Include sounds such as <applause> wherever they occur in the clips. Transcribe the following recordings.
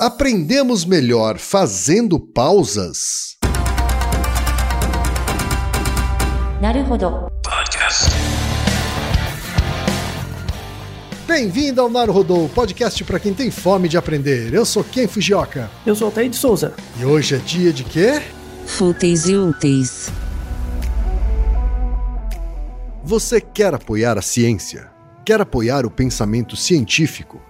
aprendemos melhor fazendo pausas? Naruhodo. Podcast. Bem-vindo ao Naruhodo, podcast para quem tem fome de aprender. Eu sou Ken Fujioka. Eu sou Altair de Souza. E hoje é dia de quê? Fúteis e úteis. Você quer apoiar a ciência? Quer apoiar o pensamento científico?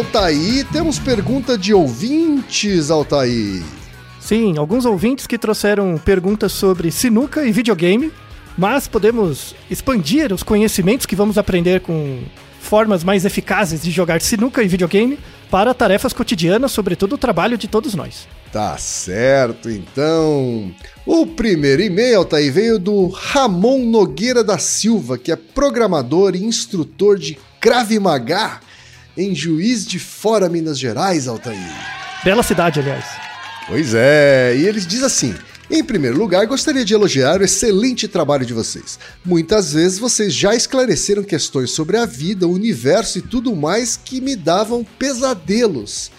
Altaí, temos pergunta de ouvintes, Altaí. Sim, alguns ouvintes que trouxeram perguntas sobre sinuca e videogame, mas podemos expandir os conhecimentos que vamos aprender com formas mais eficazes de jogar sinuca e videogame para tarefas cotidianas, sobretudo o trabalho de todos nós. Tá certo, então. O primeiro e-mail, Altaí, veio do Ramon Nogueira da Silva, que é programador e instrutor de Krav Maga em Juiz de Fora, Minas Gerais, Altair. Bela cidade, aliás. Pois é, e eles diz assim: em primeiro lugar, gostaria de elogiar o excelente trabalho de vocês. Muitas vezes vocês já esclareceram questões sobre a vida, o universo e tudo mais que me davam pesadelos.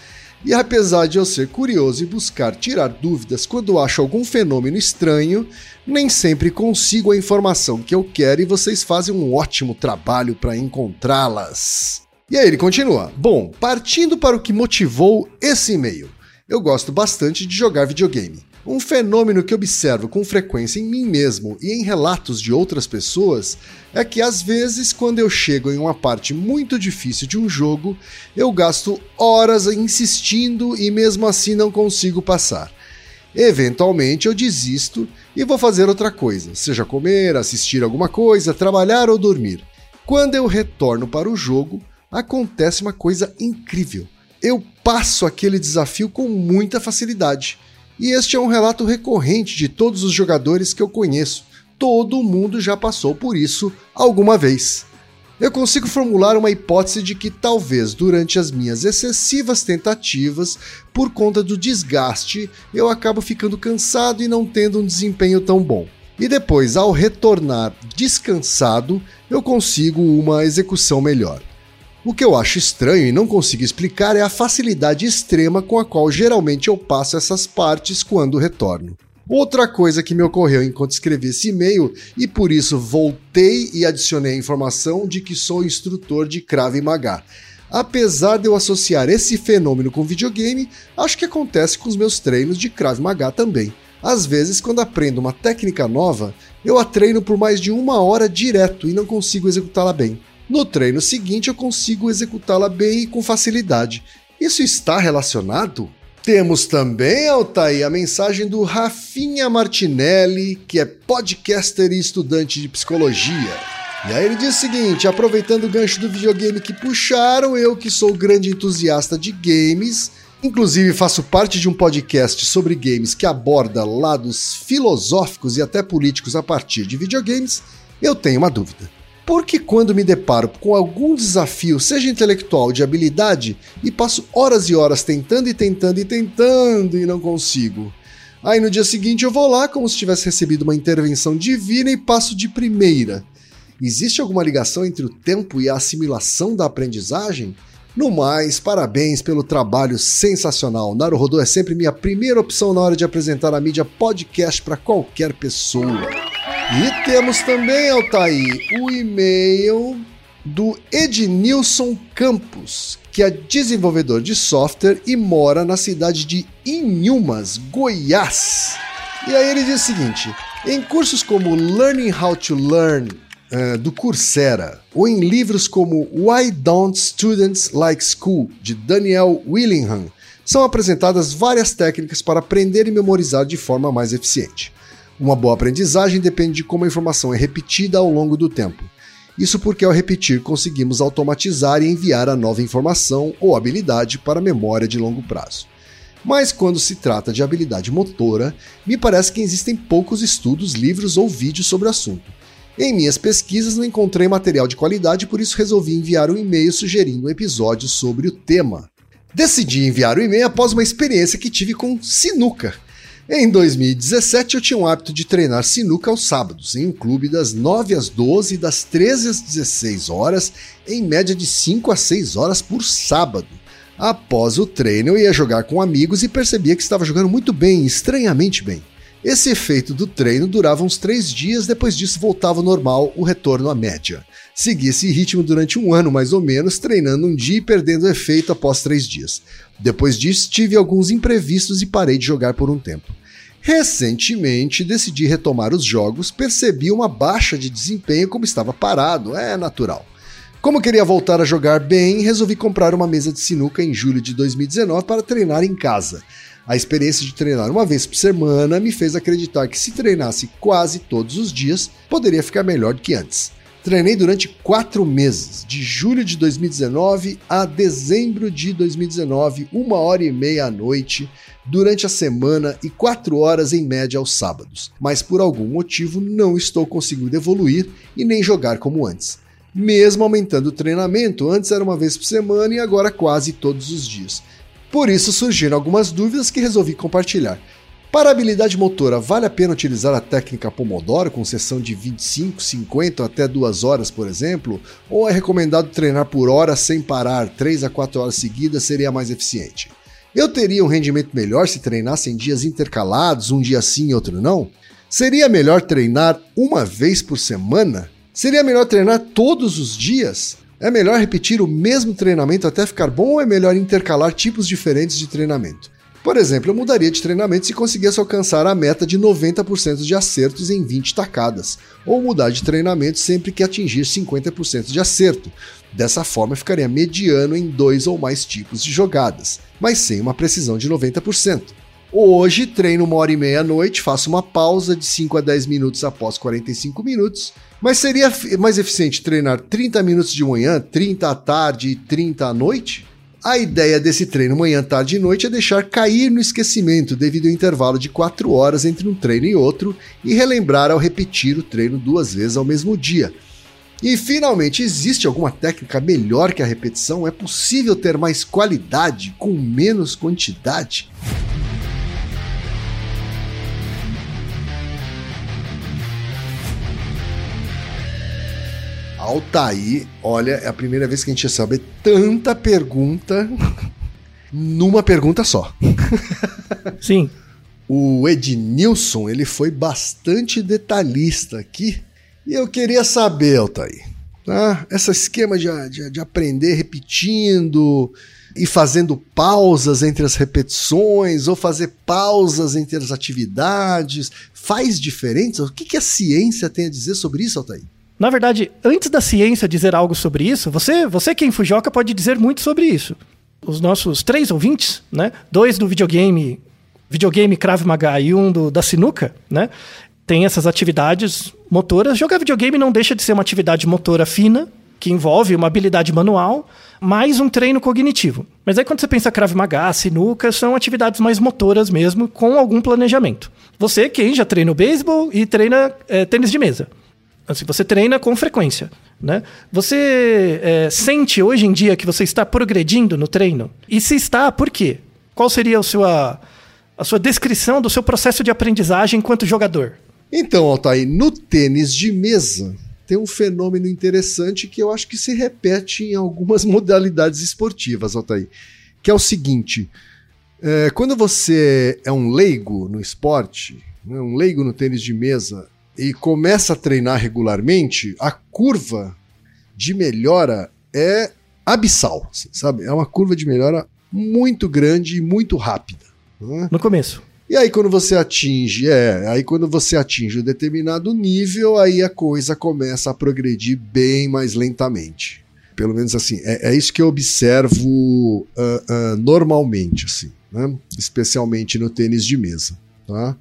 E apesar de eu ser curioso e buscar tirar dúvidas quando acho algum fenômeno estranho, nem sempre consigo a informação que eu quero e vocês fazem um ótimo trabalho para encontrá-las. E aí ele continua: Bom, partindo para o que motivou esse e-mail. Eu gosto bastante de jogar videogame. Um fenômeno que observo com frequência em mim mesmo e em relatos de outras pessoas é que às vezes, quando eu chego em uma parte muito difícil de um jogo, eu gasto horas insistindo e mesmo assim não consigo passar. Eventualmente eu desisto e vou fazer outra coisa, seja comer, assistir alguma coisa, trabalhar ou dormir. Quando eu retorno para o jogo, acontece uma coisa incrível. Eu passo aquele desafio com muita facilidade. E este é um relato recorrente de todos os jogadores que eu conheço. Todo mundo já passou por isso alguma vez. Eu consigo formular uma hipótese de que talvez durante as minhas excessivas tentativas, por conta do desgaste, eu acabo ficando cansado e não tendo um desempenho tão bom. E depois, ao retornar descansado, eu consigo uma execução melhor. O que eu acho estranho e não consigo explicar é a facilidade extrema com a qual geralmente eu passo essas partes quando retorno. Outra coisa que me ocorreu enquanto escrevi esse e-mail, e por isso voltei e adicionei a informação de que sou instrutor de Krav Maga. Apesar de eu associar esse fenômeno com videogame, acho que acontece com os meus treinos de Krav Maga também. Às vezes, quando aprendo uma técnica nova, eu a treino por mais de uma hora direto e não consigo executá-la bem. No treino seguinte, eu consigo executá-la bem e com facilidade. Isso está relacionado? Temos também, Altair, a mensagem do Rafinha Martinelli, que é podcaster e estudante de psicologia. E aí ele diz o seguinte: aproveitando o gancho do videogame que puxaram, eu que sou grande entusiasta de games, inclusive faço parte de um podcast sobre games que aborda lados filosóficos e até políticos a partir de videogames, eu tenho uma dúvida. Porque quando me deparo com algum desafio, seja intelectual de habilidade, e passo horas e horas tentando e tentando e tentando e não consigo. Aí no dia seguinte eu vou lá como se tivesse recebido uma intervenção divina e passo de primeira. Existe alguma ligação entre o tempo e a assimilação da aprendizagem? No mais, parabéns pelo trabalho sensacional. Naruhodo é sempre minha primeira opção na hora de apresentar a mídia podcast para qualquer pessoa. E temos também, Altair, o e-mail do Ednilson Campos, que é desenvolvedor de software e mora na cidade de Inhumas, Goiás. E aí ele diz o seguinte: em cursos como Learning How to Learn uh, do Coursera, ou em livros como Why Don't Students Like School, de Daniel Willingham, são apresentadas várias técnicas para aprender e memorizar de forma mais eficiente. Uma boa aprendizagem depende de como a informação é repetida ao longo do tempo. Isso porque, ao repetir, conseguimos automatizar e enviar a nova informação ou habilidade para a memória de longo prazo. Mas quando se trata de habilidade motora, me parece que existem poucos estudos, livros ou vídeos sobre o assunto. Em minhas pesquisas não encontrei material de qualidade, por isso resolvi enviar um e-mail sugerindo um episódio sobre o tema. Decidi enviar o e-mail após uma experiência que tive com sinuca. Em 2017, eu tinha o hábito de treinar sinuca aos sábados, em um clube das 9 às 12 e das 13 às 16 horas, em média de 5 a 6 horas por sábado. Após o treino, eu ia jogar com amigos e percebia que estava jogando muito bem, estranhamente bem. Esse efeito do treino durava uns três dias, depois disso voltava ao normal o retorno à média. Segui esse ritmo durante um ano mais ou menos, treinando um dia e perdendo o efeito após três dias. Depois disso, tive alguns imprevistos e parei de jogar por um tempo. Recentemente, decidi retomar os jogos, percebi uma baixa de desempenho como estava parado, é natural. Como queria voltar a jogar bem, resolvi comprar uma mesa de sinuca em julho de 2019 para treinar em casa. A experiência de treinar uma vez por semana me fez acreditar que se treinasse quase todos os dias, poderia ficar melhor do que antes. Treinei durante quatro meses, de julho de 2019 a dezembro de 2019, uma hora e meia à noite, durante a semana e quatro horas em média aos sábados. Mas por algum motivo não estou conseguindo evoluir e nem jogar como antes. Mesmo aumentando o treinamento, antes era uma vez por semana e agora quase todos os dias. Por isso surgiram algumas dúvidas que resolvi compartilhar. Para habilidade motora, vale a pena utilizar a técnica Pomodoro com sessão de 25, 50 até 2 horas, por exemplo? Ou é recomendado treinar por hora sem parar, 3 a 4 horas seguidas seria mais eficiente? Eu teria um rendimento melhor se treinasse em dias intercalados, um dia sim e outro não? Seria melhor treinar uma vez por semana? Seria melhor treinar todos os dias? É melhor repetir o mesmo treinamento até ficar bom ou é melhor intercalar tipos diferentes de treinamento? Por exemplo, eu mudaria de treinamento se conseguisse alcançar a meta de 90% de acertos em 20 tacadas, ou mudar de treinamento sempre que atingir 50% de acerto. Dessa forma, ficaria mediano em dois ou mais tipos de jogadas, mas sem uma precisão de 90%. Hoje treino uma hora e meia à noite, faço uma pausa de 5 a 10 minutos após 45 minutos, mas seria mais eficiente treinar 30 minutos de manhã, 30 à tarde e 30 à noite? A ideia desse treino manhã, tarde e noite é deixar cair no esquecimento devido ao intervalo de 4 horas entre um treino e outro e relembrar ao repetir o treino duas vezes ao mesmo dia. E finalmente, existe alguma técnica melhor que a repetição? É possível ter mais qualidade com menos quantidade? Altair, olha, é a primeira vez que a gente recebe tanta pergunta numa pergunta só. <laughs> Sim. O Ednilson, ele foi bastante detalhista aqui. E eu queria saber, Altair, tá? esse esquema de, de, de aprender repetindo e fazendo pausas entre as repetições ou fazer pausas entre as atividades, faz diferença? O que, que a ciência tem a dizer sobre isso, Altair? Na verdade, antes da ciência dizer algo sobre isso, você, você que é Fujoka pode dizer muito sobre isso. os nossos três ouvintes, né? Dois do videogame, videogame Krav Maga e um do, da sinuca, né? Tem essas atividades motoras. Jogar videogame não deixa de ser uma atividade motora fina, que envolve uma habilidade manual, mais um treino cognitivo. Mas aí quando você pensa Krav Maga, sinuca, são atividades mais motoras mesmo, com algum planejamento. Você, quem já treina o beisebol e treina é, tênis de mesa. Assim, você treina com frequência. Né? Você é, sente hoje em dia que você está progredindo no treino? E se está, por quê? Qual seria a sua, a sua descrição do seu processo de aprendizagem enquanto jogador? Então, Altair, no tênis de mesa tem um fenômeno interessante que eu acho que se repete em algumas <laughs> modalidades esportivas, Altair, que é o seguinte: é, quando você é um leigo no esporte, né, um leigo no tênis de mesa, e começa a treinar regularmente, a curva de melhora é abissal, sabe? É uma curva de melhora muito grande e muito rápida. Né? No começo. E aí quando você atinge, é, aí quando você atinge um determinado nível, aí a coisa começa a progredir bem mais lentamente. Pelo menos assim, é, é isso que eu observo uh, uh, normalmente, assim né? especialmente no tênis de mesa. Tá?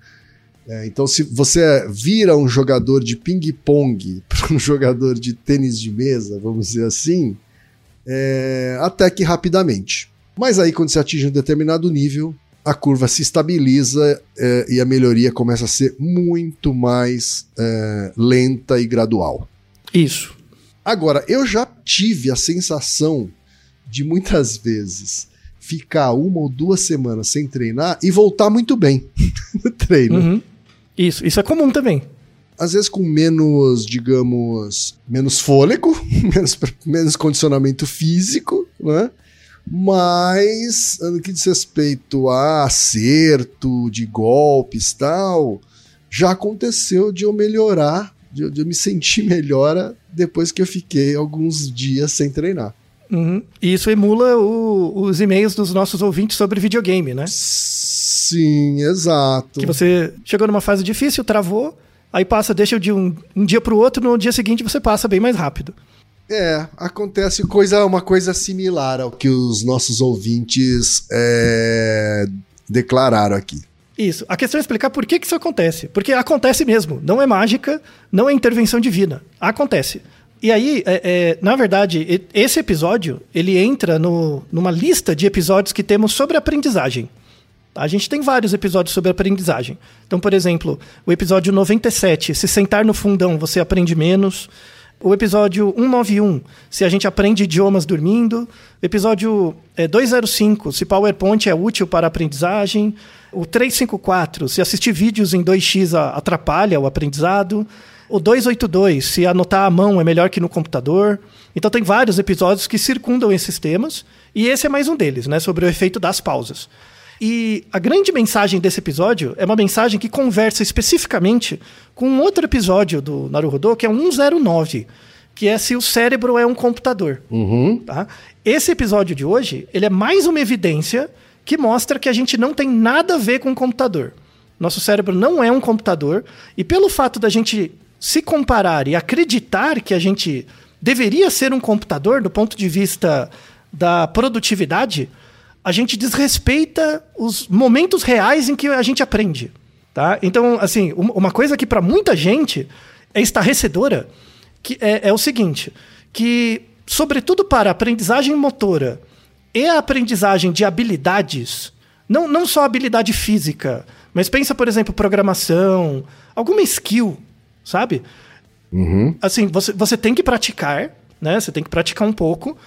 É, então, se você vira um jogador de ping-pong <laughs> para um jogador de tênis de mesa, vamos dizer assim, é, até que rapidamente. Mas aí, quando você atinge um determinado nível, a curva se estabiliza é, e a melhoria começa a ser muito mais é, lenta e gradual. Isso. Agora, eu já tive a sensação de muitas vezes ficar uma ou duas semanas sem treinar e voltar muito bem <laughs> no treino. Uhum. Isso, isso é comum também. Às vezes com menos, digamos, menos fôlego, <laughs> menos, menos condicionamento físico, né? Mas, no que diz respeito a acerto de golpes tal, já aconteceu de eu melhorar, de, de eu me sentir melhor depois que eu fiquei alguns dias sem treinar. Uhum. E isso emula o, os e-mails dos nossos ouvintes sobre videogame, né? Sim, exato. Que você chegou numa fase difícil, travou, aí passa, deixa de um, um dia para o outro, no dia seguinte você passa bem mais rápido. É, acontece coisa, uma coisa similar ao que os nossos ouvintes é, declararam aqui. Isso. A questão é explicar por que, que isso acontece. Porque acontece mesmo. Não é mágica, não é intervenção divina. Acontece. E aí, é, é, na verdade, esse episódio ele entra no, numa lista de episódios que temos sobre aprendizagem. A gente tem vários episódios sobre aprendizagem. Então, por exemplo, o episódio 97, se sentar no fundão você aprende menos. O episódio 191, se a gente aprende idiomas dormindo. O episódio é, 205, se PowerPoint é útil para aprendizagem. O 354, se assistir vídeos em 2x atrapalha o aprendizado. O 282, se anotar à mão é melhor que no computador. Então tem vários episódios que circundam esses temas, e esse é mais um deles, né, sobre o efeito das pausas. E a grande mensagem desse episódio é uma mensagem que conversa especificamente com um outro episódio do Naruhodô, que é 109, que é se o cérebro é um computador. Uhum. Tá? Esse episódio de hoje, ele é mais uma evidência que mostra que a gente não tem nada a ver com o computador. Nosso cérebro não é um computador, e pelo fato da gente se comparar e acreditar que a gente deveria ser um computador do ponto de vista da produtividade, a gente desrespeita os momentos reais em que a gente aprende. Tá? Então, assim, uma coisa que para muita gente é estarrecedora que é, é o seguinte: que, sobretudo para a aprendizagem motora e a aprendizagem de habilidades, não, não só habilidade física, mas pensa, por exemplo, programação, alguma skill sabe? Uhum. Assim, você, você tem que praticar, né? Você tem que praticar um pouco,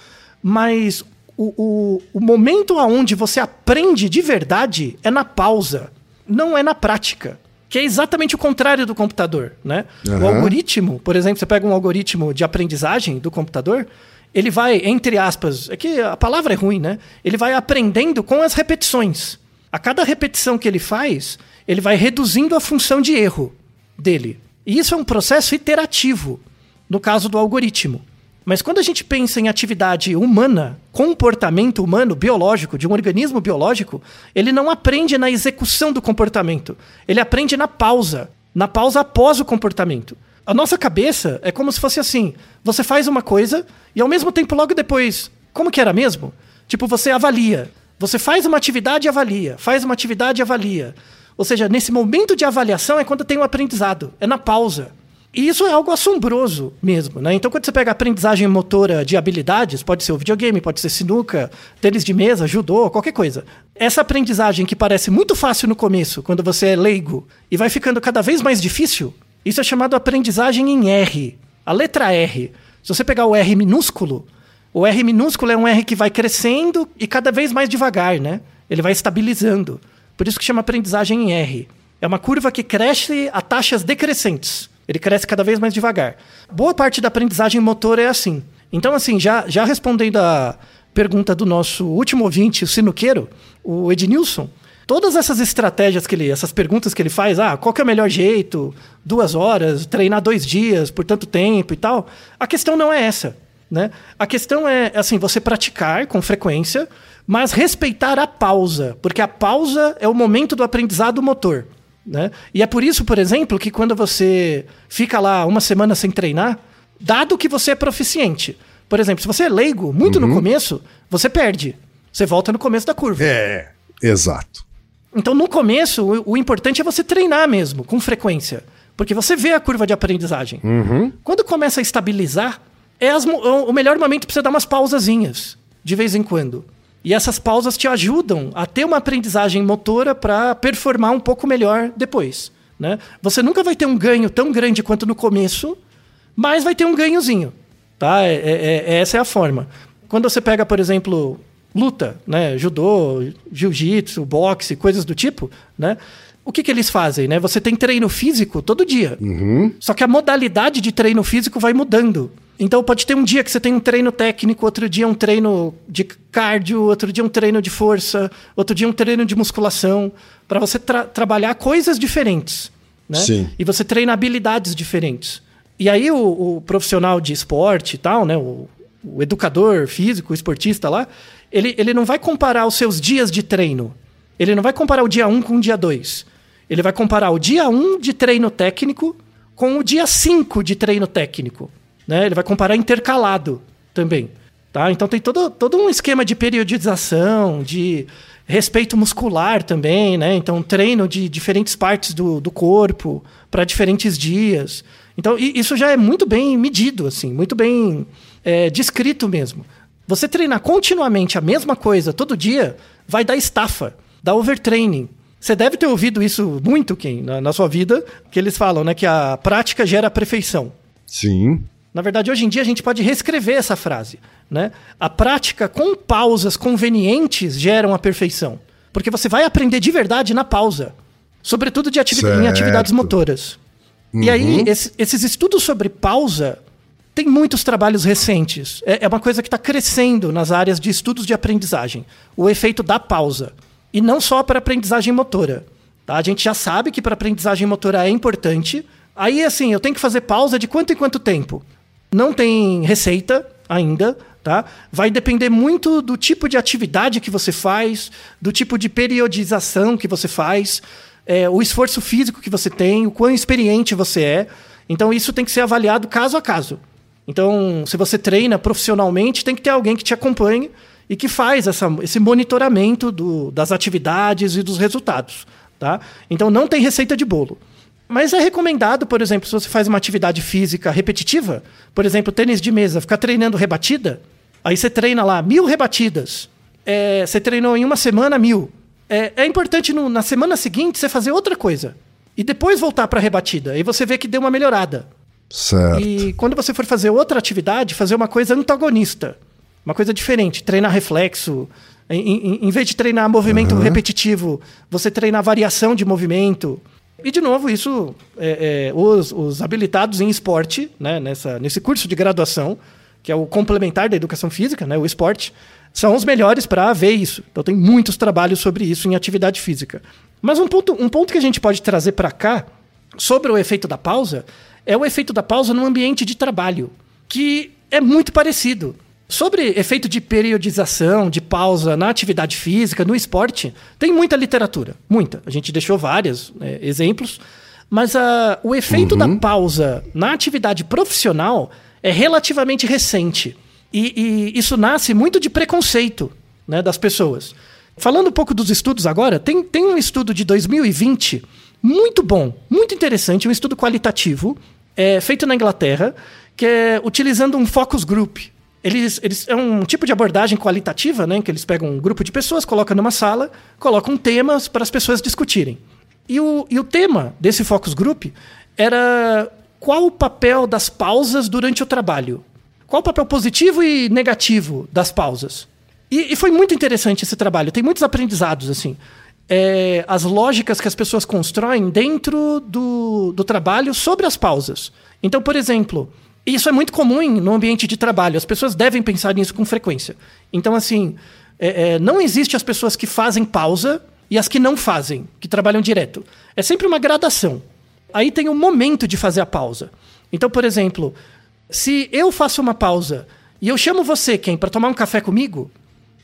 mas o, o, o momento aonde você aprende de verdade é na pausa, não é na prática. Que é exatamente o contrário do computador, né? Uhum. O algoritmo, por exemplo, você pega um algoritmo de aprendizagem do computador, ele vai, entre aspas, é que a palavra é ruim, né? Ele vai aprendendo com as repetições. A cada repetição que ele faz, ele vai reduzindo a função de erro dele. E isso é um processo iterativo, no caso do algoritmo. Mas quando a gente pensa em atividade humana, comportamento humano, biológico, de um organismo biológico, ele não aprende na execução do comportamento. Ele aprende na pausa, na pausa após o comportamento. A nossa cabeça é como se fosse assim: você faz uma coisa e ao mesmo tempo, logo depois, como que era mesmo? Tipo, você avalia. Você faz uma atividade e avalia. Faz uma atividade e avalia. Ou seja, nesse momento de avaliação é quando tem o aprendizado. É na pausa. E isso é algo assombroso mesmo, né? Então, quando você pega aprendizagem motora de habilidades, pode ser o videogame, pode ser sinuca, tênis de mesa, judô, qualquer coisa. Essa aprendizagem que parece muito fácil no começo, quando você é leigo, e vai ficando cada vez mais difícil, isso é chamado aprendizagem em R. A letra R. Se você pegar o R minúsculo, o R minúsculo é um R que vai crescendo e cada vez mais devagar, né? Ele vai estabilizando. Por isso que chama aprendizagem em R. É uma curva que cresce a taxas decrescentes. Ele cresce cada vez mais devagar. Boa parte da aprendizagem motor é assim. Então, assim, já, já respondendo a pergunta do nosso último ouvinte, o sinuqueiro, o Ednilson, todas essas estratégias que ele, essas perguntas que ele faz, ah, qual é o melhor jeito, duas horas, treinar dois dias por tanto tempo e tal, a questão não é essa. Né? A questão é, assim, você praticar com frequência, mas respeitar a pausa, porque a pausa é o momento do aprendizado motor. Né? E é por isso, por exemplo, que quando você fica lá uma semana sem treinar, dado que você é proficiente, por exemplo, se você é leigo, muito Uhum. no começo, você perde. Você volta no começo da curva. É, exato. Então, no começo, o, o importante é você treinar mesmo, com frequência. Porque você vê a curva de aprendizagem. Uhum. Quando começa a estabilizar, é as mo- o melhor momento para você dar umas pausazinhas, de vez em quando. E essas pausas te ajudam a ter uma aprendizagem motora para performar um pouco melhor depois. Né? Você nunca vai ter um ganho tão grande quanto no começo, mas vai ter um ganhozinho. Tá? É- é- é- essa é a forma. Quando você pega, por exemplo, luta, né? judô, jiu-jitsu, boxe, coisas do tipo, né? o que, que eles fazem? Né? Você tem treino físico todo dia. Só que a modalidade de treino físico vai mudando. Então pode ter um dia que você tem um treino técnico, outro dia um treino de cardio, outro dia um treino de força, outro dia um treino de musculação, para você tra- trabalhar coisas diferentes. Né? Sim. E você treina habilidades diferentes. E aí o, o profissional de esporte e tal, né? O, o educador físico, o esportista lá, ele, ele não vai comparar os seus dias de treino. Ele não vai comparar o dia 1 com o dia 2. Ele vai comparar o dia 1 de treino técnico com o dia 5 de treino técnico. Né? Ele vai comparar intercalado também. Tá? Então tem todo, todo um esquema de periodização, de respeito muscular também, né? Então treino de diferentes partes do, do corpo para diferentes dias. Então isso já é muito bem medido, assim, muito bem é, descrito mesmo. Você treinar continuamente a mesma coisa todo dia vai dar estafa, dar overtraining. Você deve ter ouvido isso muito, Ken, na, na sua vida, que eles falam, né, que a prática gera a perfeição. Sim. Na verdade, hoje em dia a gente pode reescrever essa frase. Né? A prática com pausas convenientes geram a perfeição. Porque você vai aprender de verdade na pausa. Sobretudo de ativi- em Certo. atividades motoras. E aí, esse- esses estudos sobre pausa tem muitos trabalhos recentes. É, é uma coisa que está crescendo nas áreas de estudos de aprendizagem. O efeito da pausa. E não só para aprendizagem motora. Tá? A gente já sabe que para aprendizagem motora é importante. Aí, assim, eu tenho que fazer pausa de quanto em quanto tempo? Não tem receita ainda, tá? Vai depender muito do tipo de atividade que você faz, do tipo de periodização que você faz, é, o esforço físico que você tem, o quão experiente você é. Então isso tem que ser avaliado caso a caso. Então, se você treina profissionalmente, tem que ter alguém que te acompanhe e que faz essa, esse monitoramento do- das atividades e dos resultados. Tá? Então não tem receita de bolo. Mas é recomendado, por exemplo, se você faz uma atividade física repetitiva, por exemplo, tênis de mesa, ficar treinando rebatida, aí você treina lá mil rebatidas. É, você treinou em uma semana mil. É, é importante no- na semana seguinte você fazer outra coisa. E depois voltar para a rebatida. Aí você vê que deu uma melhorada. Certo. E quando você for fazer outra atividade, fazer uma coisa antagonista. Uma coisa diferente. Treinar reflexo. Em, em- em vez de treinar movimento repetitivo, você treinar variação de movimento. E, de novo, isso, é, é, os, os habilitados em esporte, né, nessa, nesse curso de graduação, que é o complementar da educação física, né, o esporte, são os melhores para ver isso. Então, tem muitos trabalhos sobre isso em atividade física. Mas um ponto, um ponto que a gente pode trazer para cá, sobre o efeito da pausa, é o efeito da pausa no ambiente de trabalho, que é muito parecido. Sobre efeito de periodização, de pausa na atividade física, no esporte, tem muita literatura, muita. A gente deixou vários né, exemplos, mas ah, o efeito da pausa na atividade profissional é relativamente recente. E, e isso nasce muito de preconceito. né, das pessoas. Falando um pouco dos estudos agora, tem, tem um estudo de 2020 muito bom, muito interessante, um estudo qualitativo, é, feito na Inglaterra, que é utilizando um focus group. Eles, eles, é um tipo de abordagem qualitativa, né? Que eles pegam um grupo de pessoas, colocam numa sala, colocam temas para as pessoas discutirem. E o, e o tema desse focus group era qual o papel das pausas durante o trabalho. Qual o papel positivo e negativo das pausas. E, e foi muito interessante esse trabalho. Tem muitos aprendizados, assim. É, as lógicas que as pessoas constroem dentro do, do trabalho sobre as pausas. Então, por exemplo, isso é muito comum no ambiente de trabalho. As pessoas devem pensar nisso com frequência. Então, assim, é, é, não existe as pessoas que fazem pausa e as que não fazem, que trabalham direto. É sempre uma gradação. Aí tem o um momento de fazer a pausa. Então, por exemplo, se eu faço uma pausa e eu chamo você, quem, para tomar um café comigo,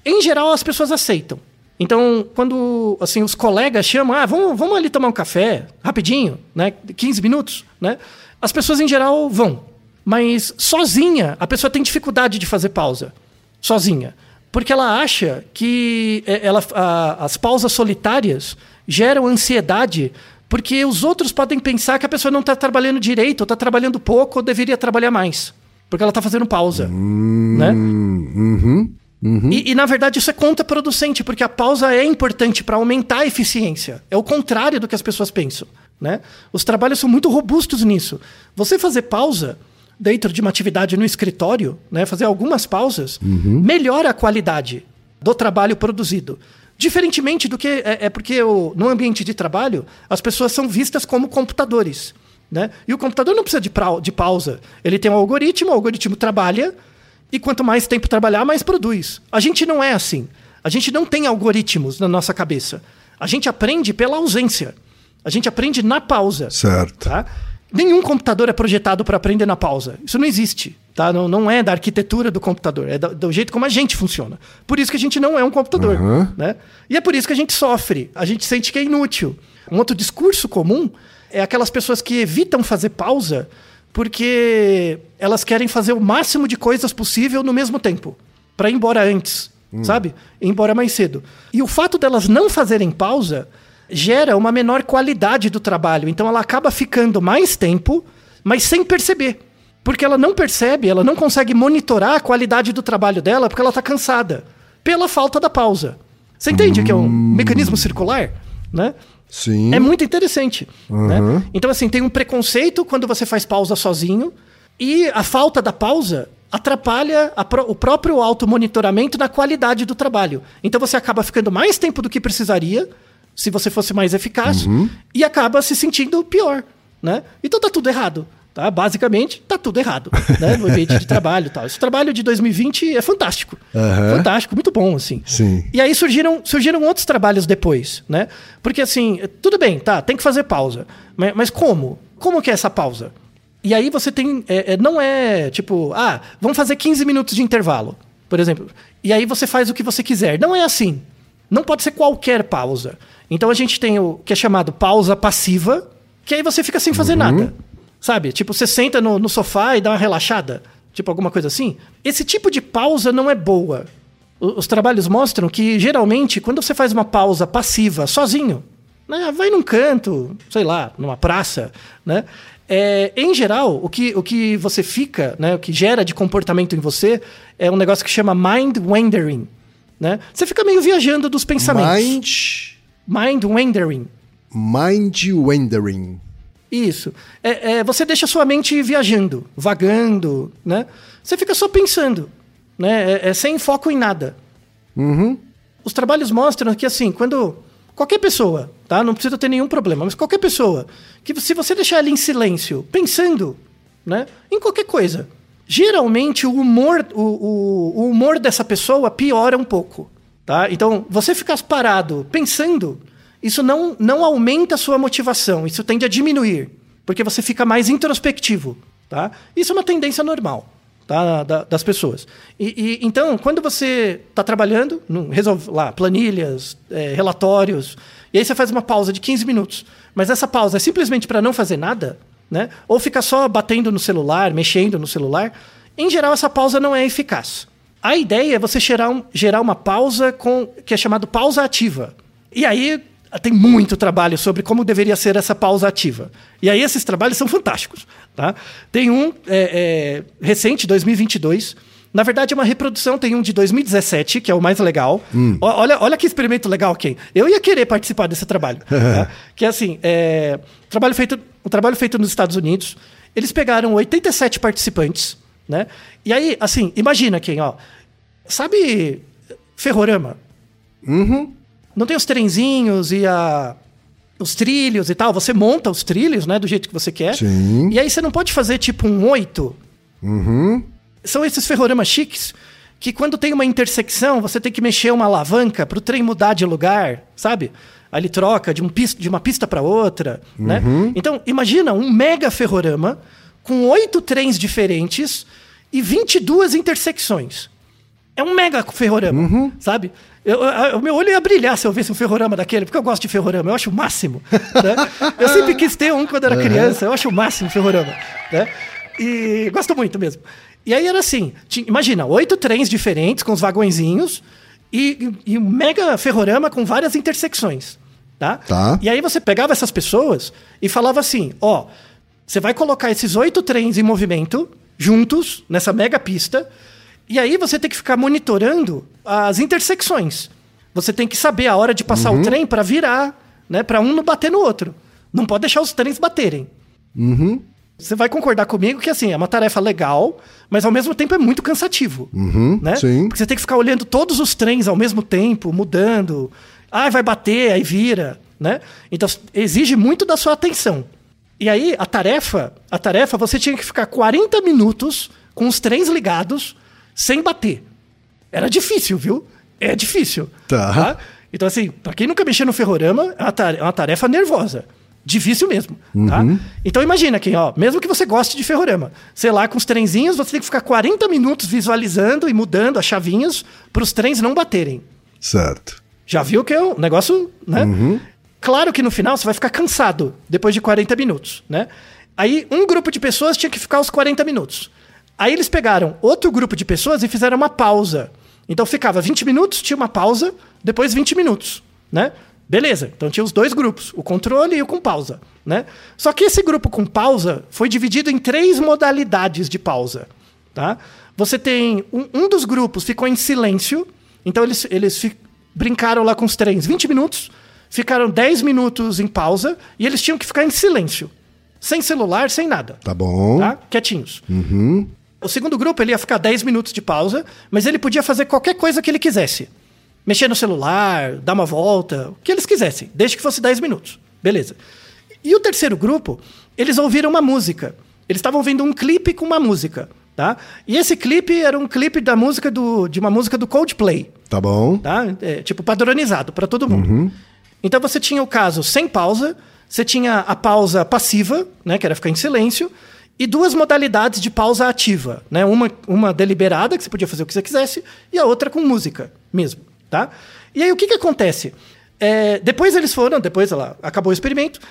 em geral as pessoas aceitam. Então, quando assim os colegas chamam, ah, vamos, vamos ali tomar um café, rapidinho, né, 15 minutos, né? As pessoas em geral vão. Mas sozinha, a pessoa tem dificuldade de fazer pausa. Sozinha. Porque ela acha que é, ela, a, as pausas solitárias geram ansiedade porque os outros podem pensar que a pessoa não está trabalhando direito, ou está trabalhando pouco, ou deveria trabalhar mais. Porque ela está fazendo pausa. Hum, né? Uhum, uhum. E, e, na verdade, isso é contraproducente, porque a pausa é importante para aumentar a eficiência. É o contrário do que as pessoas pensam. Né? Os trabalhos são muito robustos nisso. Você fazer pausa dentro de uma atividade no escritório, né, fazer algumas pausas, uhum. melhora a qualidade do trabalho produzido. Diferentemente do que. É, é porque o, no ambiente de trabalho, as pessoas são vistas como computadores. Né? E o computador não precisa de, de pausa. Ele tem um algoritmo, o algoritmo trabalha, e quanto mais tempo trabalhar, mais produz. A gente não é assim. A gente não tem algoritmos na nossa cabeça. A gente aprende pela ausência. A gente aprende na pausa. Certo. Tá? Nenhum computador é projetado para aprender na pausa. Isso não existe. Tá? Não, não é da arquitetura do computador, é do, do, jeito como a gente funciona. Por isso que a gente não é um computador. Uhum. Né? E é por isso que a gente sofre. A gente sente que é inútil. Um outro discurso comum é aquelas pessoas que evitam fazer pausa porque elas querem fazer o máximo de coisas possível no mesmo tempo. Para ir embora antes, hum. sabe? Ir embora mais cedo. E o fato delas não fazerem pausa gera uma menor qualidade do trabalho. Então ela acaba ficando mais tempo, mas sem perceber. Porque ela não percebe, ela não consegue monitorar a qualidade do trabalho dela porque ela está cansada. Pela falta da pausa. Você entende hum. que é um hum. mecanismo circular? Né? Sim. É muito interessante. Uhum. Né? Então, assim, tem um preconceito quando você faz pausa sozinho. E a falta da pausa atrapalha pro, o próprio automonitoramento na qualidade do trabalho. Então você acaba ficando mais tempo do que precisaria se você fosse mais eficaz, uhum. e acaba se sentindo pior, né? Então tá tudo errado. Tá? Basicamente, tá tudo errado né? no ambiente de trabalho e tal. Esse trabalho de 2020 é fantástico. Uhum. Fantástico, muito bom, assim. Sim. E aí surgiram, surgiram outros trabalhos depois, né? Porque assim, tudo bem, tá, tem que fazer pausa. Mas, mas como? Como que é essa pausa? E aí você tem. É, é, não é tipo, ah, vamos fazer 15 minutos de intervalo, por exemplo. E aí você faz o que você quiser. Não é assim. Não pode ser qualquer pausa. Então a gente tem o que é chamado pausa passiva, que aí você fica sem fazer uhum. nada. Sabe? Tipo, você senta no, no sofá e dá uma relaxada. Tipo, alguma coisa assim. Esse tipo de pausa não é boa. Os trabalhos mostram que, geralmente, quando você faz uma pausa passiva, sozinho, né, vai num canto, sei lá, numa praça, né? É, em geral, o que, o que você fica, né, o que gera de comportamento em você é um negócio que chama mind wandering. Né? Você fica meio viajando dos pensamentos. Mind Mind wandering. Mind wandering. Isso. É, é, você deixa sua mente viajando, vagando, né? Você fica só pensando, né? É, é sem foco em nada. Uhum. Os trabalhos mostram que, assim, quando qualquer pessoa, tá? Não precisa ter nenhum problema, mas qualquer pessoa, que se você deixar ela em silêncio, pensando, né? Em qualquer coisa, geralmente o humor, o, o, o humor dessa pessoa piora um pouco. Tá? Então, você ficar parado pensando, isso não, não aumenta a sua motivação, isso tende a diminuir, porque você fica mais introspectivo. Tá? Isso é uma tendência normal tá? Da, das pessoas. E, e, então, quando você está trabalhando, resolve lá planilhas, é, relatórios, e aí você faz uma pausa de 15 minutos, mas essa pausa é simplesmente para não fazer nada, né? ou ficar só batendo no celular, mexendo no celular, em geral essa pausa não é eficaz. A ideia é você gerar, um- gerar uma pausa com que é chamado pausa ativa. E aí tem muito trabalho sobre como deveria ser essa pausa ativa. E aí esses trabalhos são fantásticos. Tá? Tem um é, é, recente, 2022. Na verdade, é uma reprodução, tem um de 2017, que é o mais legal. Ó- Olha, olha que experimento legal, Ken. Eu ia querer participar desse trabalho. <laughs> tá? Que é assim, é, trabalho feito, um trabalho feito nos Estados Unidos. Eles pegaram 87 participantes, né? E aí, assim, imagina, Ken, ó. Sabe ferrorama? Não tem os trenzinhos e a, os trilhos e tal. Você monta os trilhos, né? Do jeito que você quer. Sim. E aí você não pode fazer tipo um oito. Uhum. São esses ferroramas chiques que quando tem uma intersecção, você tem que mexer uma alavanca para o trem mudar de lugar, sabe? Aí ele troca de, um pis- de uma pista para outra, né? Então, imagina um mega ferrorama com oito trens diferentes e 22 intersecções. É um mega ferrorama, sabe? Eu- eu- o meu olho ia brilhar se eu visse um ferrorama daquele, porque eu gosto de ferrorama, eu acho o máximo. né? Eu sempre quis ter um quando era criança, eu acho o máximo ferrorama. Né? E gosto muito mesmo. E aí era assim: tinha- imagina, oito trens diferentes com os vagõezinhos e, e um mega ferrorama com várias intersecções. Tá? Tá. E aí você pegava essas pessoas e falava assim: ó, você vai colocar esses oito trens em movimento juntos nessa mega pista. E aí você tem que ficar monitorando as intersecções. Você tem que saber a hora de passar o trem para virar, né, para um não bater no outro. Não pode deixar os trens baterem. Você vai concordar comigo que assim, é uma tarefa legal, mas ao mesmo tempo é muito cansativo. né? sim. Porque você tem que ficar olhando todos os trens ao mesmo tempo, mudando. Ah, vai bater, aí vira, né? Então exige muito da sua atenção. E aí a tarefa, a tarefa você tinha que ficar 40 minutos com os trens ligados sem bater. Era difícil, viu? É difícil. Tá. Então, assim, pra quem nunca mexeu no ferrorama, é uma é tarefa nervosa. Difícil mesmo, tá? Então imagina quem, ó, mesmo que você goste de ferrorama, sei lá, com os trenzinhos, você tem que ficar 40 minutos visualizando e mudando as chavinhas para os trens não baterem. Certo. Já viu que é um negócio, né? Claro que no final você vai ficar cansado depois de 40 minutos, né? Aí um grupo de pessoas tinha que ficar os 40 minutos. Aí eles pegaram outro grupo de pessoas e fizeram uma pausa. Então ficava 20 minutos, tinha uma pausa, depois 20 minutos, né? Beleza. Então tinha os dois grupos, o controle e o com pausa, né? Só que esse grupo com pausa foi dividido em três modalidades de pausa, tá? Você tem um, um dos grupos ficou em silêncio, então eles, eles brincaram lá com os trens 20 minutos, ficaram 10 minutos em pausa e eles tinham que ficar em silêncio. Sem celular, sem nada. Tá bom. Tá? Quietinhos. O segundo grupo ele ia ficar 10 minutos de pausa, mas ele podia fazer qualquer coisa que ele quisesse. Mexer no celular, dar uma volta, o que eles quisessem, desde que fosse 10 minutos. Beleza. E o terceiro grupo, eles ouviram uma música. Eles estavam ouvindo um clipe com uma música, tá? E esse clipe era um clipe da música do, de uma música do Coldplay Tá bom. tá? É, tipo, padronizado para todo mundo. Então você tinha o caso sem pausa, você tinha a pausa passiva, né, que era ficar em silêncio, e duas modalidades de pausa ativa, né? Uma, uma deliberada, que você podia fazer o que você quisesse, e a outra com música mesmo, tá? E aí o que que acontece? É, depois eles foram, depois ela acabou o experimento,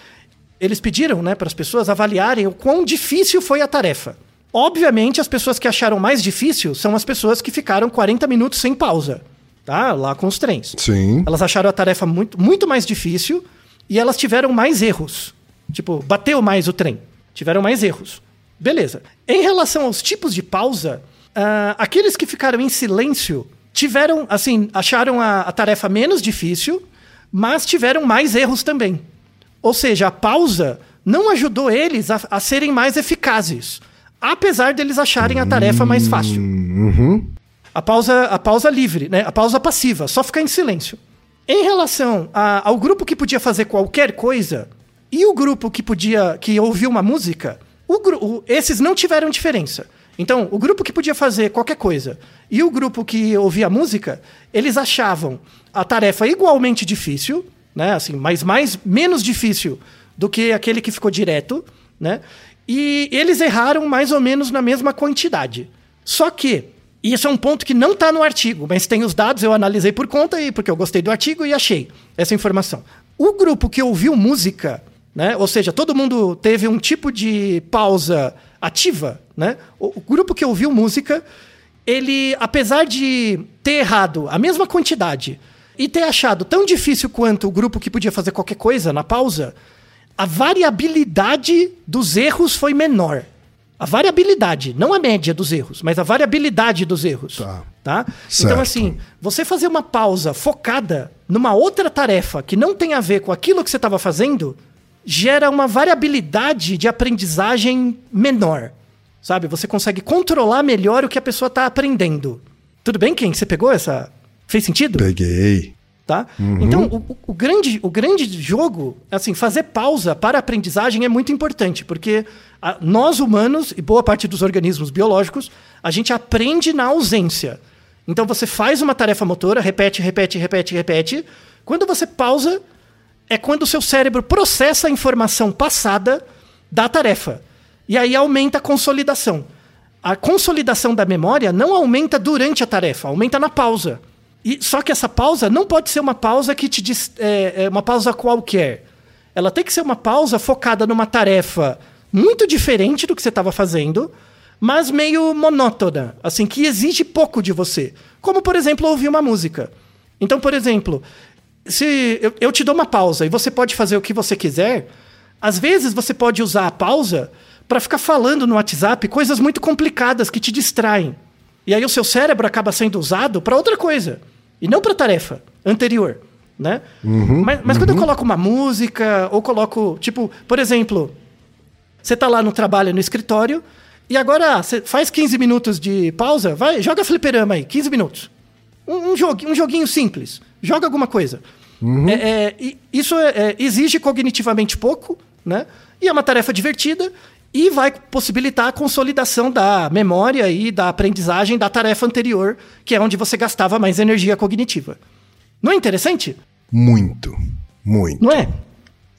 eles pediram né, para as pessoas avaliarem o quão difícil foi a tarefa. Obviamente, as pessoas que acharam mais difícil são as pessoas que ficaram 40 minutos sem pausa, tá? Lá com os trens. Sim. Elas acharam a tarefa muito, muito mais difícil e elas tiveram mais erros. Tipo, bateu mais o trem. Tiveram mais erros. Beleza. Em relação aos tipos de pausa, ah, aqueles que ficaram em silêncio tiveram, assim, acharam a, a tarefa menos difícil, mas tiveram mais erros também. Ou seja, a pausa não ajudou eles a, a serem mais eficazes, apesar deles acharem a tarefa mais fácil. A pausa, a pausa livre, né? A pausa passiva, só ficar em silêncio. Em relação a- ao grupo que podia fazer qualquer coisa e o grupo que podia que ouviu uma música, o o- esses não tiveram diferença. Então, o grupo que podia fazer qualquer coisa e o grupo que ouvia música, eles achavam a tarefa igualmente difícil, né? Assim, mas mais menos difícil do que aquele que ficou direto, né? E eles erraram mais ou menos na mesma quantidade. Só que e isso é um ponto que não está no artigo, mas tem os dados, eu analisei por conta e porque eu gostei do artigo e achei essa informação. O grupo que ouviu música, né? Ou seja, todo mundo teve um tipo de pausa ativa, né? O, o grupo que ouviu música, ele, apesar de ter errado a mesma quantidade e ter achado tão difícil quanto o grupo que podia fazer qualquer coisa na pausa, a variabilidade dos erros foi menor. A variabilidade, não a média dos erros, mas a variabilidade dos erros. Tá. tá? Certo. Então, assim, você fazer uma pausa focada numa outra tarefa que não tem a ver com aquilo que você estava fazendo, gera uma variabilidade de aprendizagem menor. Sabe? Você consegue controlar melhor o que a pessoa está aprendendo. Tudo bem, Ken? Você pegou essa. Fez sentido? Peguei. Tá? Então, o, o- o grande, o grande jogo, assim, fazer pausa para a aprendizagem é muito importante, porque a- nós humanos e boa parte dos organismos biológicos, a gente aprende na ausência. Então, você faz uma tarefa motora, repete, repete, repete, repete. Quando você pausa, é quando o seu cérebro processa a informação passada da tarefa. E aí aumenta a consolidação. A consolidação da memória não aumenta durante a tarefa, aumenta na pausa. E, só que essa pausa não pode ser uma pausa que te diz, é, é uma pausa qualquer. Ela tem que ser uma pausa focada numa tarefa muito diferente do que você estava fazendo, mas meio monótona, assim, que exige pouco de você. Como, por exemplo, ouvir uma música. Então, por exemplo, se eu, eu te dou uma pausa e você pode fazer o que você quiser, às vezes você pode usar a pausa para ficar falando no WhatsApp coisas muito complicadas que te distraem. E aí o seu cérebro acaba sendo usado para outra coisa e não para a tarefa anterior, né? mas mas quando eu coloco uma música ou coloco, tipo, por exemplo, você tá lá no trabalho, no escritório, e agora você faz 15 minutos de pausa, vai, joga fliperama aí, 15 minutos. Um, um, jogu- um joguinho simples. Joga alguma coisa. É, é, e isso é- é, exige cognitivamente pouco, né? E é uma tarefa divertida e vai possibilitar a consolidação da memória e da aprendizagem da tarefa anterior, que é onde você gastava mais energia cognitiva. Não é interessante? Muito. Muito. Não é?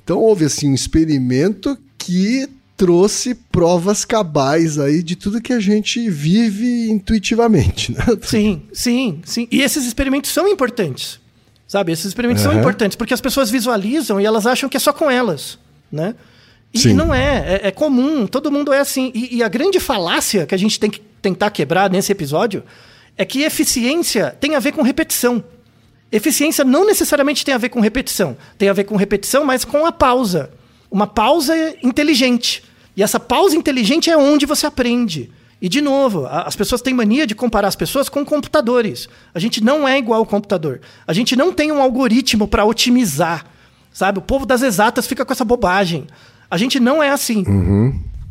Então houve assim um experimento que trouxe provas cabais aí de tudo que a gente vive intuitivamente, né? Sim, sim, sim. E esses experimentos são importantes. Sabe? Esses experimentos são Aham. importantes porque as pessoas visualizam e elas acham que é só com elas, né? E Sim. não é, é, é comum, todo mundo é assim. E, e a grande falácia que a gente tem que tentar quebrar nesse episódio é que eficiência tem a ver com repetição. Eficiência não necessariamente tem a ver com repetição. Tem a ver com repetição, mas com a pausa. Uma pausa inteligente. E essa pausa inteligente é onde você aprende. E, de novo, as pessoas têm mania de comparar as pessoas com computadores. A gente não é igual ao computador. A gente não tem um algoritmo para otimizar. Sabe? O povo das exatas fica com essa bobagem. A gente não é assim.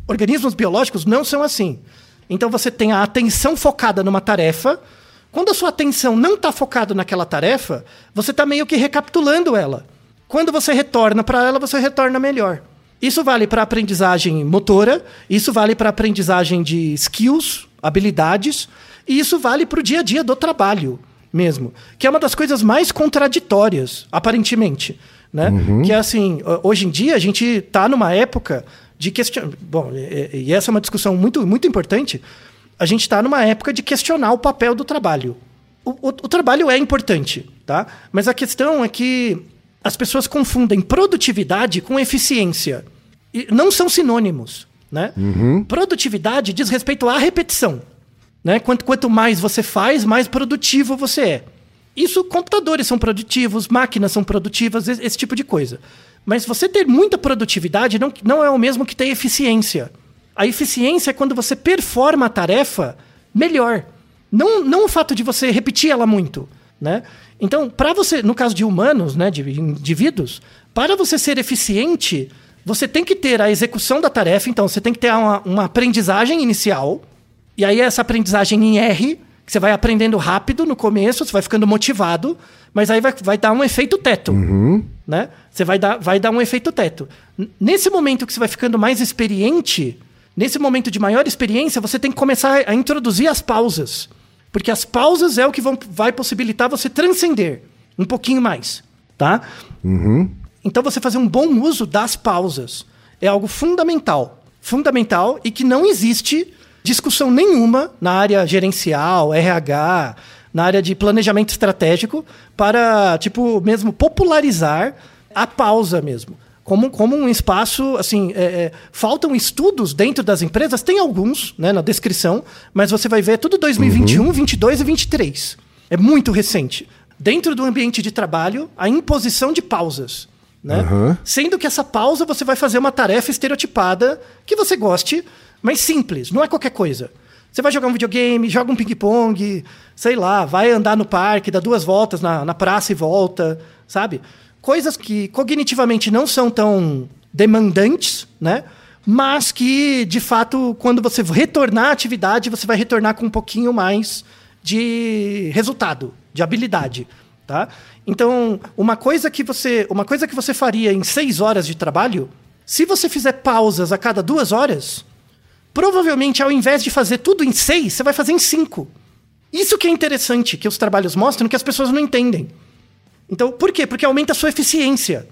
Organismos biológicos não são assim. Então você tem a atenção focada numa tarefa. Quando a sua atenção não está focada naquela tarefa, você está meio que recapitulando ela. Quando você retorna para ela, você retorna melhor. Isso vale para aprendizagem motora, isso vale para aprendizagem de skills, habilidades, e isso vale para o dia a dia do trabalho mesmo, que é uma das coisas mais contraditórias, aparentemente, né? Que é assim, ho- hoje em dia a gente está numa época de questionar, bom, e, essa é uma discussão muito muito importante. A gente está numa época de questionar o papel do trabalho. O, o- o trabalho é importante, tá? Mas a questão é que as pessoas confundem produtividade com eficiência. E não são sinônimos, né? Produtividade diz respeito à repetição. Né? Quanto, quanto mais você faz, mais produtivo você é. Isso, computadores são produtivos, máquinas são produtivas, esse, esse tipo de coisa. Mas você ter muita produtividade não, não é o mesmo que ter eficiência. A eficiência é quando você performa a tarefa melhor. Não, não o fato de você repetir ela muito. Né? Então, para você, no caso de humanos, né, de indivíduos, para você ser eficiente, você tem que ter a execução da tarefa, então você tem que ter uma, uma aprendizagem inicial. E aí essa aprendizagem em R, você vai aprendendo rápido no começo, você vai ficando motivado, mas aí vai, vai dar um efeito teto. Né? Você vai dar, vai dar um efeito teto. Nesse momento que você vai ficando mais experiente, nesse momento de maior experiência, você tem que começar a introduzir as pausas. Porque as pausas é o que vão, vai possibilitar você transcender um pouquinho mais. Tá? Então você fazer um bom uso das pausas é algo fundamental. Fundamental e que não existe discussão nenhuma na área gerencial, RH, na área de planejamento estratégico para, tipo, mesmo popularizar a pausa mesmo. como, como um espaço, assim, é, é, faltam estudos dentro das empresas, tem alguns, né, na descrição, mas você vai ver tudo 2021, uhum. 22 e 23. É muito recente. Dentro do ambiente de trabalho, a imposição de pausas. Né? Uhum. Sendo que essa pausa você vai fazer uma tarefa estereotipada que você goste, mas simples, não é qualquer coisa. Você vai jogar um videogame, joga um ping-pong, sei lá, vai andar no parque, dá duas voltas na, na praça e volta, sabe? Coisas que cognitivamente não são tão demandantes, né? Mas que, de fato, quando você retornar à atividade, você vai retornar com um pouquinho mais de resultado, de habilidade, tá? Então, uma coisa que você, uma coisa que você faria em seis horas de trabalho, se você fizer pausas a cada duas horas, Provavelmente, ao invés de fazer tudo em seis, você vai fazer em cinco. Isso que é interessante, que os trabalhos mostram que as pessoas não entendem. Então, por quê? Porque aumenta a sua eficiência.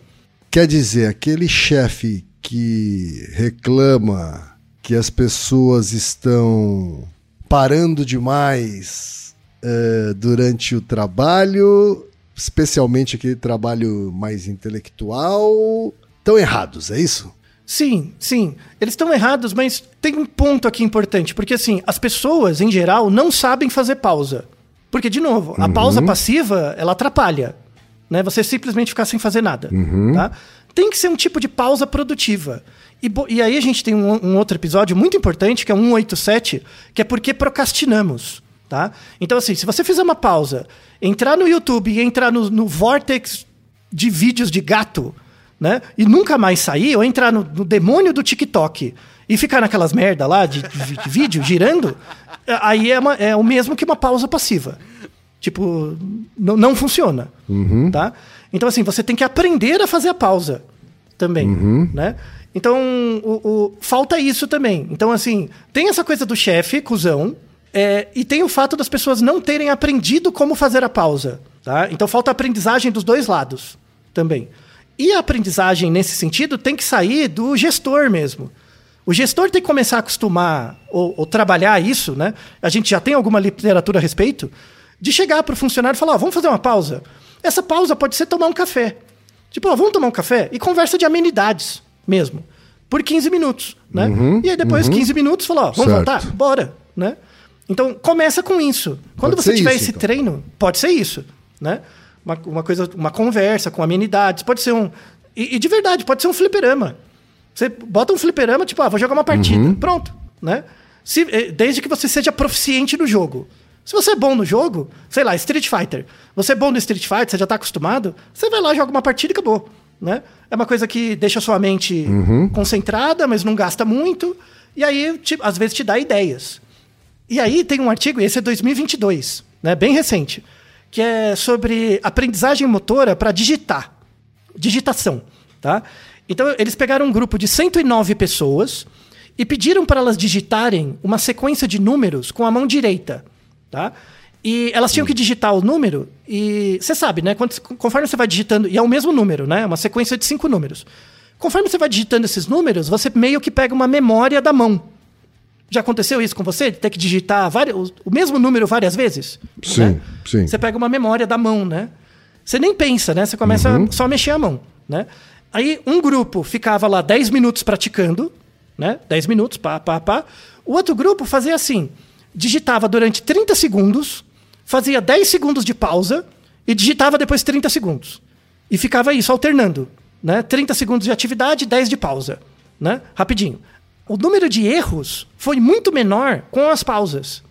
Quer dizer, aquele chefe que reclama que as pessoas estão parando demais uh, durante o trabalho, especialmente aquele trabalho mais intelectual, estão errados, é isso? Sim, sim. Eles estão errados, mas tem um ponto aqui importante. Porque, assim, as pessoas, em geral, não sabem fazer pausa. Porque, de novo, a uhum. pausa passiva, ela atrapalha. Né? Você simplesmente ficar sem fazer nada. Uhum. Tá? Tem que ser um tipo de pausa produtiva. E, e aí a gente tem um, um, outro episódio muito importante, que é o 187, que é porque procrastinamos. Tá? Então, assim, se você fizer uma pausa, entrar no YouTube e entrar no, no vortex de vídeos de gato né? E nunca mais sair, ou entrar no, no demônio do TikTok e ficar naquelas merda lá de, de, de vídeo girando, aí é, uma, é, o mesmo que uma pausa passiva. Tipo, não funciona. Uhum. Tá? Então, assim, você tem que aprender a fazer a pausa também. Uhum. Né? Então, o, o, falta isso também. Então, assim, tem essa coisa do chefe, cuzão, é, e tem o fato das pessoas não terem aprendido como fazer a pausa. Tá? Então, falta aprendizagem dos dois lados também. E a aprendizagem, nesse sentido, tem que sair do gestor mesmo. O gestor tem que começar a acostumar ou, ou trabalhar isso, né? A gente já tem alguma literatura a respeito, de chegar para o funcionário e falar: vamos fazer uma pausa. Essa pausa pode ser tomar um café. Tipo, vamos tomar um café e conversa de amenidades mesmo. Por 15 minutos, né? Uhum, e aí depois, uhum. 15 minutos, falou, vamos certo. voltar? Bora, né? Então, começa com isso. Quando pode você tiver isso, esse então. treino, pode ser isso, né? Uma, uma coisa, uma conversa com amenidades. Pode ser um. E, e, de verdade, pode ser um fliperama. Você bota um fliperama, tipo, ah, vou jogar uma partida. Uhum. Pronto, né? Se, eh, desde que você seja proficiente no jogo. Se você é bom no jogo, sei lá, Street Fighter. Você é bom no Street Fighter, você já está acostumado, você vai lá, joga uma partida e acabou. Né? É uma coisa que deixa a sua mente uhum. concentrada, mas não gasta muito. E aí, te, às vezes, te dá ideias. E aí tem um artigo, esse é 2022, né? bem recente que é sobre aprendizagem motora para digitar. Digitação, tá? Então, eles pegaram um grupo de 109 pessoas e pediram para elas digitarem uma sequência de números com a mão direita, tá? E elas tinham que digitar o número e você sabe, né? Quando, conforme você vai digitando, e é o mesmo número, né? Uma sequência de cinco números. Conforme você vai digitando esses números, você meio que pega uma memória da mão. Já aconteceu isso com você? Ter que digitar vários, o mesmo número várias vezes? Sim, né? sim. Você pega uma memória da mão, né? Você nem pensa, né? Você começa uhum. só a mexer a mão, né? Aí um grupo ficava lá 10 minutos praticando, né? 10 minutos, pá, pá, pá. O outro grupo fazia assim, digitava durante 30 segundos, fazia 10 segundos de pausa e digitava depois 30 segundos. E ficava isso, alternando, né? 30 segundos de atividade, 10 de pausa, né? Rapidinho o número de erros foi muito menor com as pausas.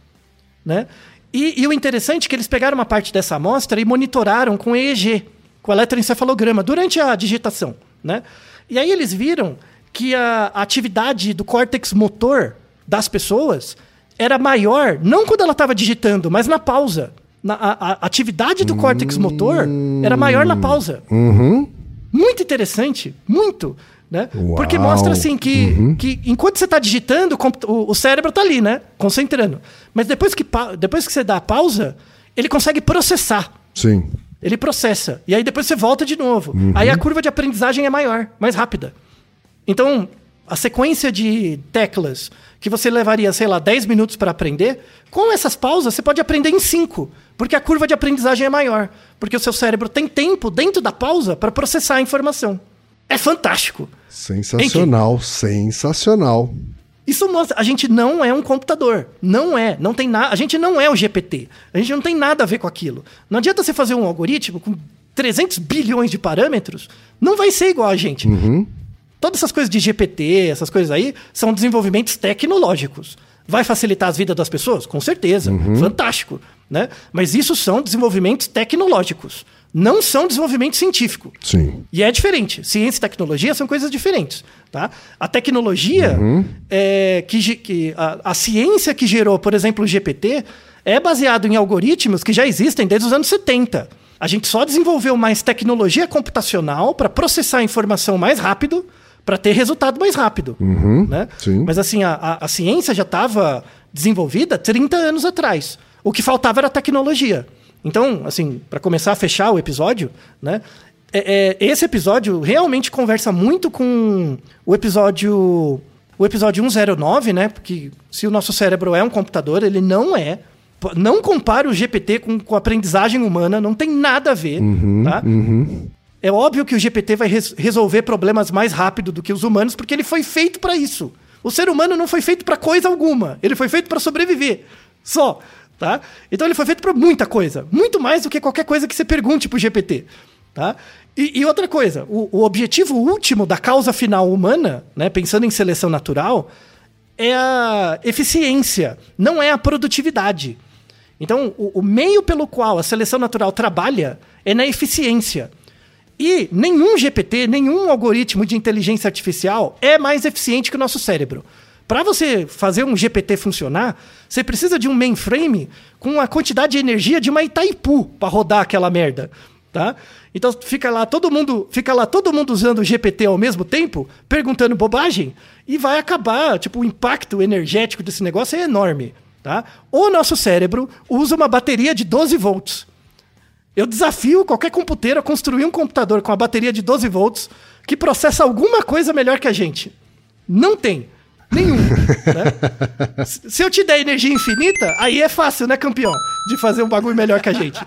Né? E, e, o interessante é que eles pegaram uma parte dessa amostra e monitoraram com EEG, com eletroencefalograma, durante a digitação. Né? E aí eles viram que a, a atividade do córtex motor das pessoas era maior, não quando ela estava digitando, mas na pausa. Na, a, a atividade do córtex motor era maior na pausa. Uhum. Muito interessante, muito. Né? Porque mostra assim que, uhum. que enquanto você está digitando, o, cérebro está ali, né? Concentrando. Mas depois que, depois que você dá a pausa, ele consegue processar. Sim. Ele processa. E aí depois você volta de novo. Uhum. Aí a curva de aprendizagem é maior, mais rápida. Então, a sequência de teclas que você levaria, sei lá, 10 minutos para aprender, com essas pausas você pode aprender em 5. Porque a curva de aprendizagem é maior. Porque o seu cérebro tem tempo dentro da pausa para processar a informação. É fantástico. Sensacional, sensacional. Isso mostra, a gente não é um computador. Não é. Não tem nada. A gente não é o GPT. A gente não tem nada a ver com aquilo. Não adianta você fazer um algoritmo com 300 bilhões de parâmetros. Não vai ser igual a gente. Uhum. Todas essas coisas de GPT, essas coisas aí, são desenvolvimentos tecnológicos. Vai facilitar as vidas das pessoas? Com certeza. Fantástico. Né? Mas isso são desenvolvimentos tecnológicos. Não são desenvolvimento científico. Sim. E é diferente. Ciência e tecnologia são coisas diferentes. Tá? A tecnologia, é, que, que a, a ciência que gerou, por exemplo, o GPT, é baseado em algoritmos que já existem desde os anos 70. A gente só desenvolveu mais tecnologia computacional para processar a informação mais rápido, para ter resultado mais rápido. né? sim. Mas assim, a, a- a ciência já estava desenvolvida 30 anos atrás. O que faltava era tecnologia. Então, assim, para começar a fechar o episódio, né? é- é, esse episódio realmente conversa muito com o episódio. O episódio 109, né? Porque se o nosso cérebro é um computador, ele não é. Não compara o GPT com, com a aprendizagem humana, não tem nada a ver. tá? É óbvio que o GPT vai res- resolver problemas mais rápido do que os humanos, porque ele foi feito para isso. O ser humano não foi feito para coisa alguma. Ele foi feito para sobreviver. Só. Tá? Então ele foi feito para muita coisa. Muito mais do que qualquer coisa que você pergunte pro GPT. Tá? E, e outra coisa, o, o objetivo último da causa final humana, né, pensando em seleção natural, é a eficiência, não é a produtividade. Então, o, o meio pelo qual a seleção natural trabalha é na eficiência. E nenhum GPT, nenhum algoritmo de inteligência artificial é mais eficiente que o nosso cérebro. Para você fazer um GPT funcionar, você precisa de um mainframe com a quantidade de energia de uma Itaipu para rodar aquela merda, tá? Então fica lá todo mundo, fica lá todo mundo usando o GPT ao mesmo tempo, perguntando bobagem e vai acabar, tipo, o impacto energético desse negócio é enorme, tá? O nosso cérebro usa uma bateria de 12 volts. Eu desafio qualquer computeiro a construir um computador com a bateria de 12 volts que processa alguma coisa melhor que a gente. Não tem. Nenhum. né? Se- eu te der energia infinita, aí é fácil, né, campeão? De fazer um bagulho melhor que a gente.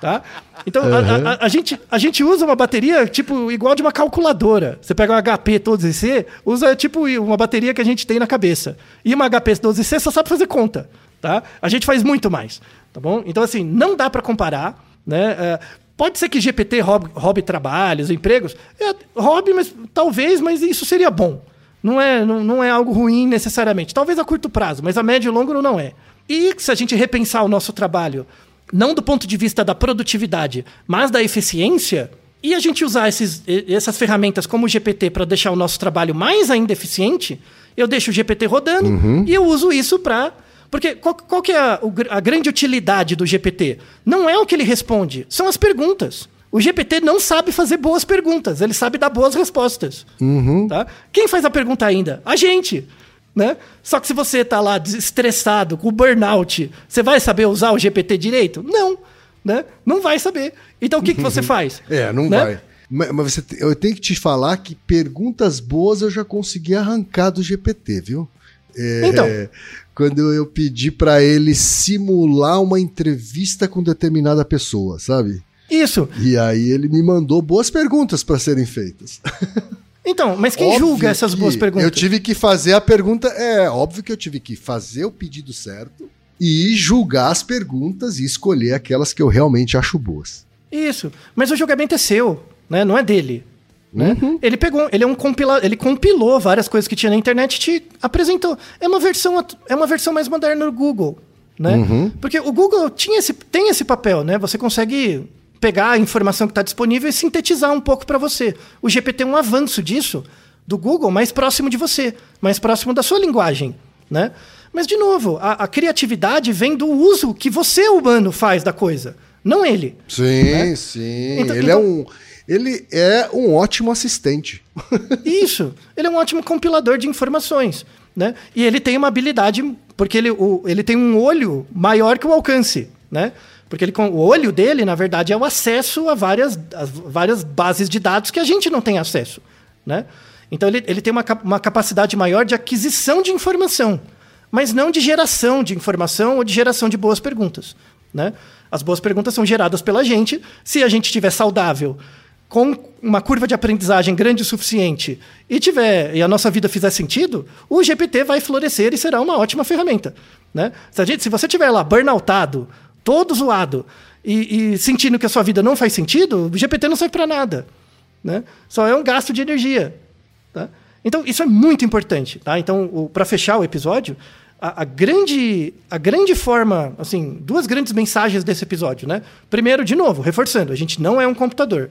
Tá? Então, a- a, a- a gente, a gente usa uma bateria, tipo, igual de uma calculadora. Você pega um HP 12C, usa, tipo, uma bateria que a gente tem na cabeça. E uma HP 12C só sabe fazer conta. Tá? A gente faz muito mais. Tá bom? Então, assim, não dá para comparar. Né? É, pode ser que GPT roube, roube trabalhos, empregos. É, roube, mas talvez, mas isso seria bom. Não é, não, não é algo ruim necessariamente. Talvez a curto prazo, mas a médio e longo não é. E se a gente repensar o nosso trabalho, não do ponto de vista da produtividade, mas da eficiência, e a gente usar esses, essas ferramentas como o GPT para deixar o nosso trabalho mais ainda eficiente, eu deixo o GPT rodando e eu uso isso para. Porque qual, qual que é a, a grande utilidade do GPT? Não é o que ele responde, são as perguntas. O GPT não sabe fazer boas perguntas, ele sabe dar boas respostas. Tá? Quem faz a pergunta ainda? A gente. Né? Só que se você tá lá estressado, com burnout, você vai saber usar o GPT direito? Não. Né? Não vai saber. Então o que, que você faz? É, não Né? vai. Mas, mas você, eu tenho que te falar que perguntas boas eu já consegui arrancar do GPT, viu? É, Então. Quando eu pedi pra ele simular uma entrevista com determinada pessoa, sabe? Isso. E aí ele me mandou boas perguntas pra serem feitas. <laughs> Então, mas quem Óbvio julga essas boas perguntas? Eu tive que fazer a pergunta. É óbvio que eu tive que fazer o pedido certo e julgar as perguntas e escolher aquelas que eu realmente acho boas. Isso. Mas o julgamento é seu, né? Não é dele. Né? Uhum. Ele pegou, ele é um compila, ele compilou várias coisas que tinha na internet e te apresentou. É uma versão, é uma versão mais moderna do Google, né? Uhum. Porque o Google tinha esse, tem esse papel, né? Você consegue pegar a informação que está disponível e sintetizar um pouco para você. O GPT é um avanço disso do Google, mais próximo de você, mais próximo da sua linguagem, né? Mas de novo, a, a criatividade vem do uso que você humano faz da coisa, não ele. Sim, sim. Então- ele, então- é um, ele é um ótimo assistente. <laughs> Isso. Ele é um ótimo compilador de informações. Né? E ele tem uma habilidade, porque ele, o, ele tem um olho maior que o alcance. Né? Porque ele, o olho dele, na verdade, é o acesso a várias, as várias bases de dados que a gente não tem acesso. Né? Então ele, ele tem uma, uma capacidade maior de aquisição de informação, mas não de geração de informação ou de geração de boas perguntas. Né? As boas perguntas são geradas pela gente. Se a gente estiver saudável, com uma curva de aprendizagem grande o suficiente e tiver e a nossa vida fizer sentido, o GPT vai florescer e será uma ótima ferramenta. Né? Se, gente, se você tiver lá burnoutado, todo zoado e, e, sentindo que a sua vida não faz sentido, o GPT não serve para nada. Né? Só é um gasto de energia. Tá? Então, isso é muito importante. Tá? Então, para fechar o episódio, a, a, grande, a grande forma, assim, duas grandes mensagens desse episódio. Né? Primeiro, de novo, reforçando, a gente não é um computador.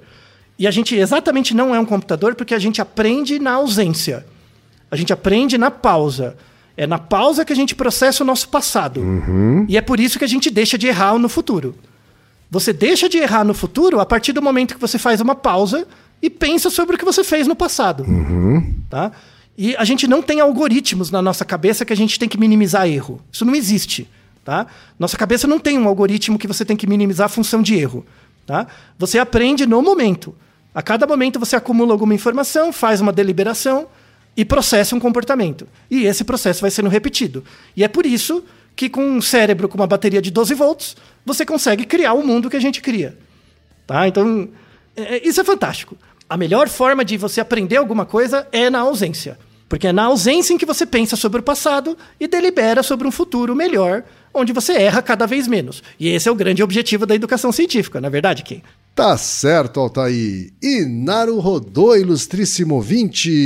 E a gente exatamente não é um computador porque a gente aprende na ausência. A gente aprende na pausa. É na pausa que a gente processa o nosso passado. Uhum. E é por isso que a gente deixa de errar no futuro. Você deixa de errar no futuro a partir do momento que você faz uma pausa e pensa sobre o que você fez no passado. Uhum. Tá? E a gente não tem algoritmos na nossa cabeça que a gente tem que minimizar erro. Isso não existe. Tá? Nossa cabeça não tem um algoritmo que você tem que minimizar a função de erro. Tá? Você aprende no momento. A cada momento você acumula alguma informação, faz uma deliberação e processa um comportamento. E esse processo vai sendo repetido. E é por isso que com um cérebro com uma bateria de 12 volts, você consegue criar o mundo que a gente cria. Tá? Então, é, é, isso é fantástico. A melhor forma de você aprender alguma coisa é na ausência. Porque é na ausência em que você pensa sobre o passado e delibera sobre um futuro melhor, onde você erra cada vez menos. E esse é o grande objetivo da educação científica, na é verdade, Ken? Tá certo, Altair. E Naru Rodô, ilustríssimo 20